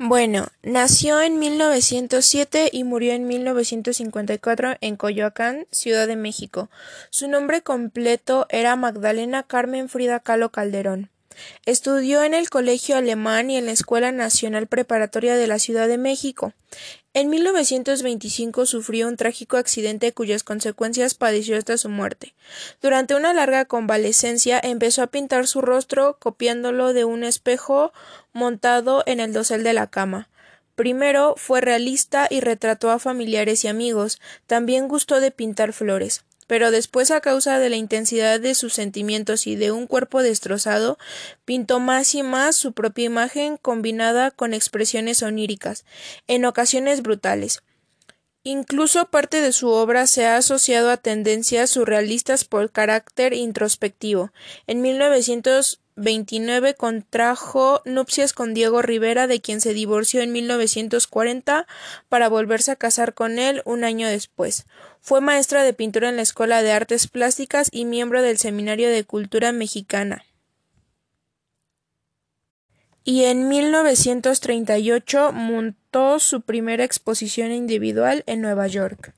Bueno, nació en 1907 y murió en 1954 en Coyoacán, Ciudad de México. Su nombre completo era Magdalena Carmen Frida Kahlo Calderón. Estudió en el Colegio Alemán y en la Escuela Nacional Preparatoria de la Ciudad de México. En 1925 sufrió un trágico accidente cuyas consecuencias padeció hasta su muerte. Durante una larga convalecencia empezó a pintar su rostro copiándolo de un espejo montado en el dosel de la cama. Primero fue realista y retrató a familiares y amigos. También gustó de pintar flores pero después a causa de la intensidad de sus sentimientos y de un cuerpo destrozado, pintó más y más su propia imagen combinada con expresiones oníricas, en ocasiones brutales. Incluso parte de su obra se ha asociado a tendencias surrealistas por carácter introspectivo. En 1929 contrajo nupcias con Diego Rivera, de quien se divorció en 1940 para volverse a casar con él un año después. Fue maestra de pintura en la Escuela de Artes Plásticas y miembro del Seminario de Cultura Mexicana y en 1938 montó su primera exposición individual en Nueva York.